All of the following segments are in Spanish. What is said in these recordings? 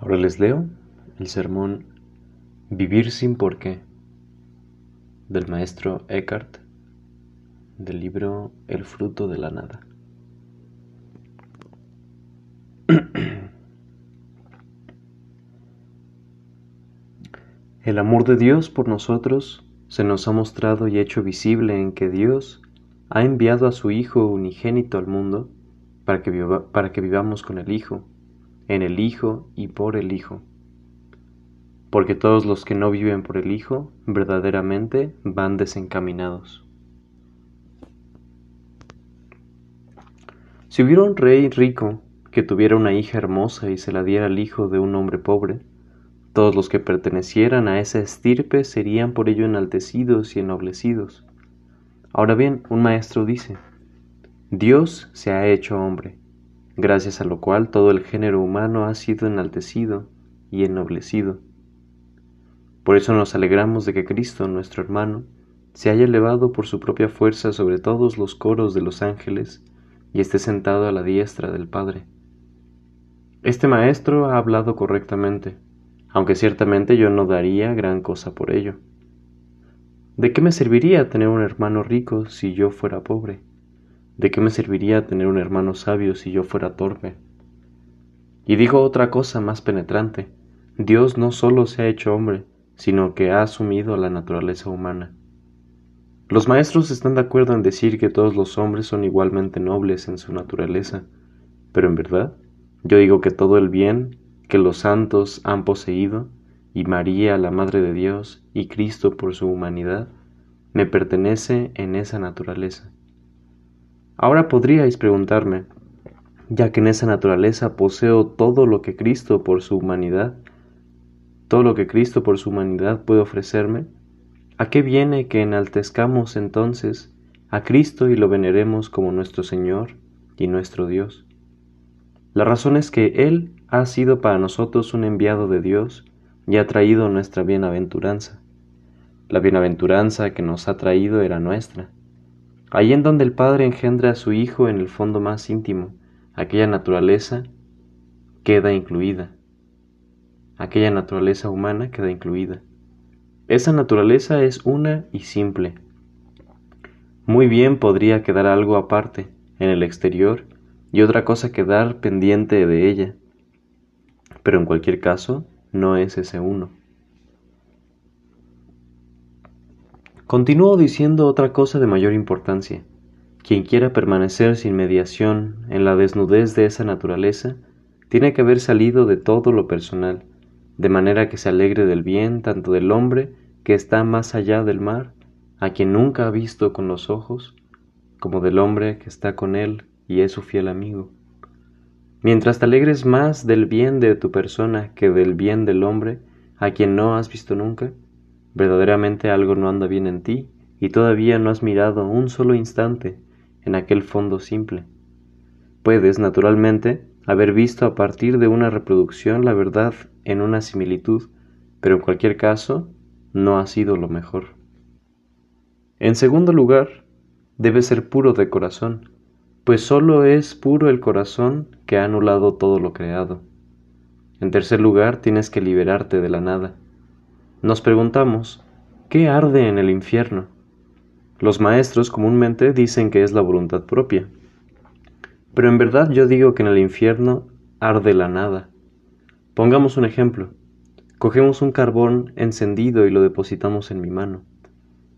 Ahora les leo el sermón Vivir sin por qué del maestro Eckhart del libro El fruto de la nada. El amor de Dios por nosotros se nos ha mostrado y hecho visible en que Dios ha enviado a su Hijo unigénito al mundo para que, para que vivamos con el Hijo en el Hijo y por el Hijo. Porque todos los que no viven por el Hijo verdaderamente van desencaminados. Si hubiera un rey rico que tuviera una hija hermosa y se la diera al hijo de un hombre pobre, todos los que pertenecieran a esa estirpe serían por ello enaltecidos y ennoblecidos. Ahora bien, un maestro dice, Dios se ha hecho hombre, gracias a lo cual todo el género humano ha sido enaltecido y ennoblecido. Por eso nos alegramos de que Cristo, nuestro hermano, se haya elevado por su propia fuerza sobre todos los coros de los ángeles y esté sentado a la diestra del Padre. Este maestro ha hablado correctamente, aunque ciertamente yo no daría gran cosa por ello. ¿De qué me serviría tener un hermano rico si yo fuera pobre? ¿De qué me serviría tener un hermano sabio si yo fuera torpe? Y digo otra cosa más penetrante. Dios no solo se ha hecho hombre, sino que ha asumido la naturaleza humana. Los maestros están de acuerdo en decir que todos los hombres son igualmente nobles en su naturaleza, pero en verdad yo digo que todo el bien que los santos han poseído, y María, la Madre de Dios, y Cristo por su humanidad, me pertenece en esa naturaleza. Ahora podríais preguntarme, ya que en esa naturaleza poseo todo lo que Cristo por su humanidad, todo lo que Cristo por su humanidad puede ofrecerme, ¿a qué viene que enaltezcamos entonces a Cristo y lo veneremos como nuestro Señor y nuestro Dios? La razón es que Él ha sido para nosotros un enviado de Dios y ha traído nuestra bienaventuranza. La bienaventuranza que nos ha traído era nuestra Ahí en donde el Padre engendra a su Hijo en el fondo más íntimo, aquella naturaleza queda incluida. Aquella naturaleza humana queda incluida. Esa naturaleza es una y simple. Muy bien podría quedar algo aparte, en el exterior, y otra cosa quedar pendiente de ella. Pero en cualquier caso, no es ese uno. Continúo diciendo otra cosa de mayor importancia. Quien quiera permanecer sin mediación en la desnudez de esa naturaleza, tiene que haber salido de todo lo personal, de manera que se alegre del bien tanto del hombre que está más allá del mar, a quien nunca ha visto con los ojos, como del hombre que está con él y es su fiel amigo. Mientras te alegres más del bien de tu persona que del bien del hombre, a quien no has visto nunca, Verdaderamente algo no anda bien en ti y todavía no has mirado un solo instante en aquel fondo simple. Puedes, naturalmente, haber visto a partir de una reproducción la verdad en una similitud, pero en cualquier caso no ha sido lo mejor. En segundo lugar, debe ser puro de corazón, pues sólo es puro el corazón que ha anulado todo lo creado. En tercer lugar, tienes que liberarte de la nada. Nos preguntamos, ¿qué arde en el infierno? Los maestros comúnmente dicen que es la voluntad propia, pero en verdad yo digo que en el infierno arde la nada. Pongamos un ejemplo. Cogemos un carbón encendido y lo depositamos en mi mano.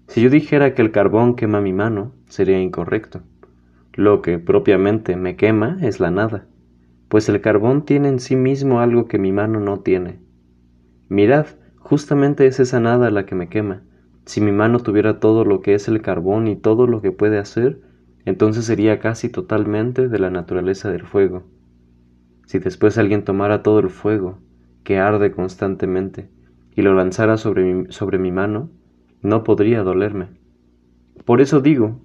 Si yo dijera que el carbón quema mi mano, sería incorrecto. Lo que propiamente me quema es la nada, pues el carbón tiene en sí mismo algo que mi mano no tiene. Mirad, Justamente es esa nada la que me quema. Si mi mano tuviera todo lo que es el carbón y todo lo que puede hacer, entonces sería casi totalmente de la naturaleza del fuego. Si después alguien tomara todo el fuego, que arde constantemente, y lo lanzara sobre mi, sobre mi mano, no podría dolerme. Por eso digo,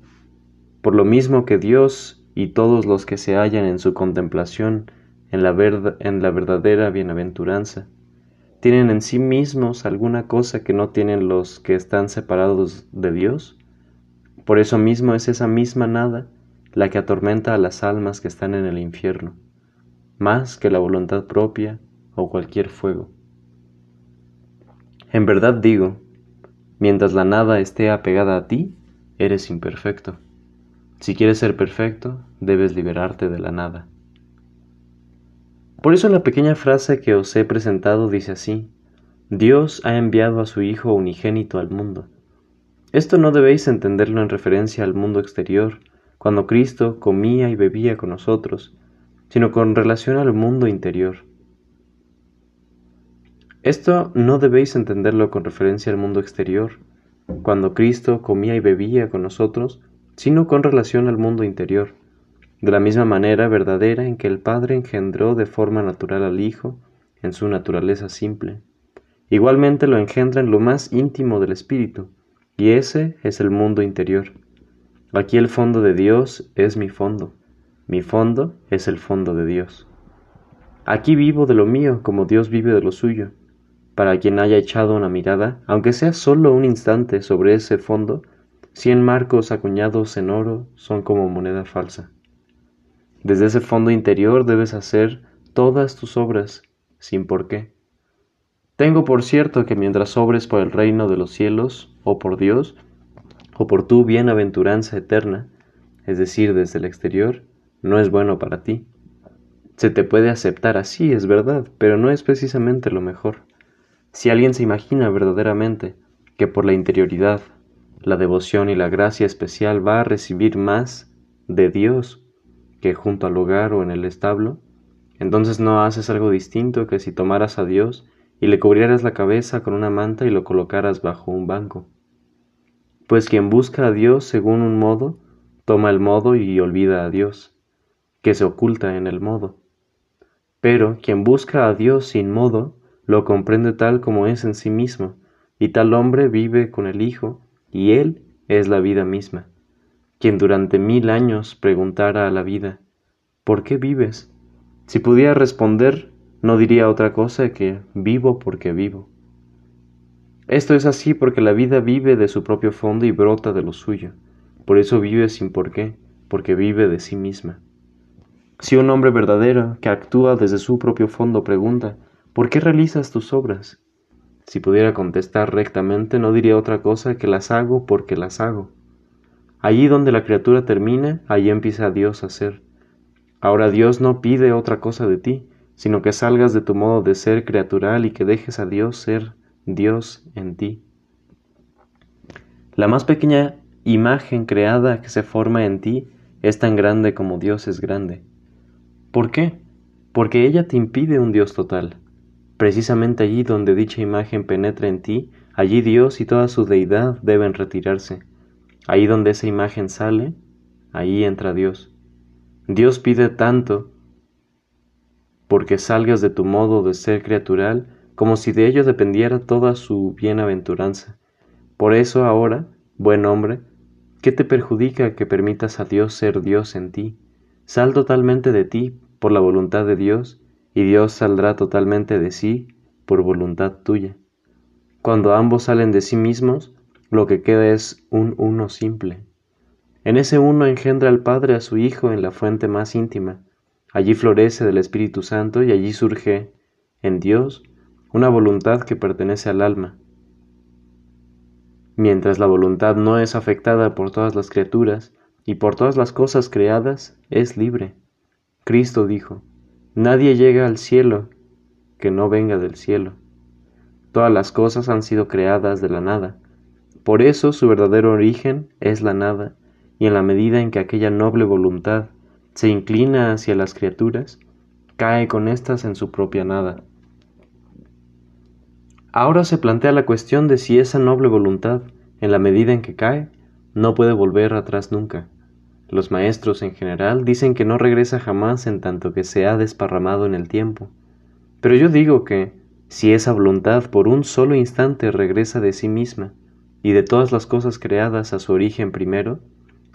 por lo mismo que Dios y todos los que se hallan en su contemplación en la, en la verdadera bienaventuranza, tienen en sí mismos alguna cosa que no tienen los que están separados de Dios? Por eso mismo es esa misma nada la que atormenta a las almas que están en el infierno, más que la voluntad propia o cualquier fuego. En verdad digo, mientras la nada esté apegada a ti, eres imperfecto. Si quieres ser perfecto, debes liberarte de la nada. Por eso la pequeña frase que os he presentado dice así, Dios ha enviado a su Hijo unigénito al mundo. Esto no debéis entenderlo en referencia al mundo exterior, cuando Cristo comía y bebía con nosotros, sino con relación al mundo interior. Esto no debéis entenderlo con referencia al mundo exterior, cuando Cristo comía y bebía con nosotros, sino con relación al mundo interior, de la misma manera verdadera en que el Padre engendró de forma natural al Hijo en su naturaleza simple. Igualmente lo engendra en lo más íntimo del Espíritu, y ese es el mundo interior. Aquí el fondo de Dios es mi fondo, mi fondo es el fondo de Dios. Aquí vivo de lo mío como Dios vive de lo suyo. Para quien haya echado una mirada, aunque sea solo un instante sobre ese fondo, cien marcos acuñados en oro son como moneda falsa. Desde ese fondo interior debes hacer todas tus obras, sin por qué. Tengo por cierto que mientras obres por el reino de los cielos, o por Dios, o por tu bienaventuranza eterna, es decir, desde el exterior, no es bueno para ti. Se te puede aceptar así, es verdad, pero no es precisamente lo mejor. Si alguien se imagina verdaderamente que por la interioridad, la devoción y la gracia especial va a recibir más de Dios que junto al hogar o en el establo, entonces no haces algo distinto que si tomaras a Dios y le cubrieras la cabeza con una manta y lo colocaras bajo un banco. Pues quien busca a Dios según un modo, toma el modo y olvida a Dios que se oculta en el modo. Pero quien busca a Dios sin modo, lo comprende tal como es en sí mismo, y tal hombre vive con el Hijo, y Él es la vida misma. Quien durante mil años preguntara a la vida, ¿por qué vives? Si pudiera responder, no diría otra cosa que vivo porque vivo. Esto es así porque la vida vive de su propio fondo y brota de lo suyo. Por eso vive sin por qué, porque vive de sí misma. Si un hombre verdadero que actúa desde su propio fondo pregunta, ¿por qué realizas tus obras? Si pudiera contestar rectamente, no diría otra cosa que las hago porque las hago. Allí donde la criatura termina, allí empieza Dios a ser. Ahora Dios no pide otra cosa de ti, sino que salgas de tu modo de ser criatural y que dejes a Dios ser Dios en ti. La más pequeña imagen creada que se forma en ti es tan grande como Dios es grande. ¿Por qué? Porque ella te impide un Dios total. Precisamente allí donde dicha imagen penetra en ti, allí Dios y toda su deidad deben retirarse. Ahí donde esa imagen sale, ahí entra Dios. Dios pide tanto porque salgas de tu modo de ser criatural como si de ello dependiera toda su bienaventuranza. Por eso ahora, buen hombre, ¿qué te perjudica que permitas a Dios ser Dios en ti? Sal totalmente de ti por la voluntad de Dios y Dios saldrá totalmente de sí por voluntad tuya. Cuando ambos salen de sí mismos, lo que queda es un uno simple. En ese uno engendra el Padre a su Hijo en la fuente más íntima. Allí florece del Espíritu Santo y allí surge, en Dios, una voluntad que pertenece al alma. Mientras la voluntad no es afectada por todas las criaturas y por todas las cosas creadas, es libre. Cristo dijo, Nadie llega al cielo que no venga del cielo. Todas las cosas han sido creadas de la nada. Por eso su verdadero origen es la nada, y en la medida en que aquella noble voluntad se inclina hacia las criaturas, cae con éstas en su propia nada. Ahora se plantea la cuestión de si esa noble voluntad, en la medida en que cae, no puede volver atrás nunca. Los maestros en general dicen que no regresa jamás en tanto que se ha desparramado en el tiempo. Pero yo digo que, si esa voluntad por un solo instante regresa de sí misma y de todas las cosas creadas a su origen primero,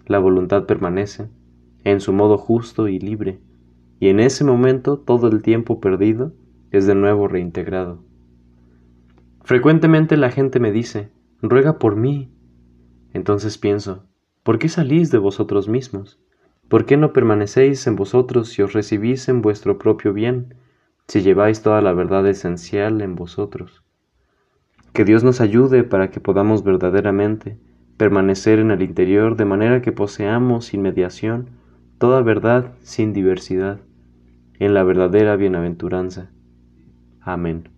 la voluntad permanece, en su modo justo y libre, y en ese momento todo el tiempo perdido es de nuevo reintegrado. Frecuentemente la gente me dice, ruega por mí. Entonces pienso, ¿Por qué salís de vosotros mismos? ¿Por qué no permanecéis en vosotros si os recibís en vuestro propio bien? si lleváis toda la verdad esencial en vosotros. Que Dios nos ayude para que podamos verdaderamente permanecer en el interior de manera que poseamos sin mediación toda verdad sin diversidad, en la verdadera bienaventuranza. Amén.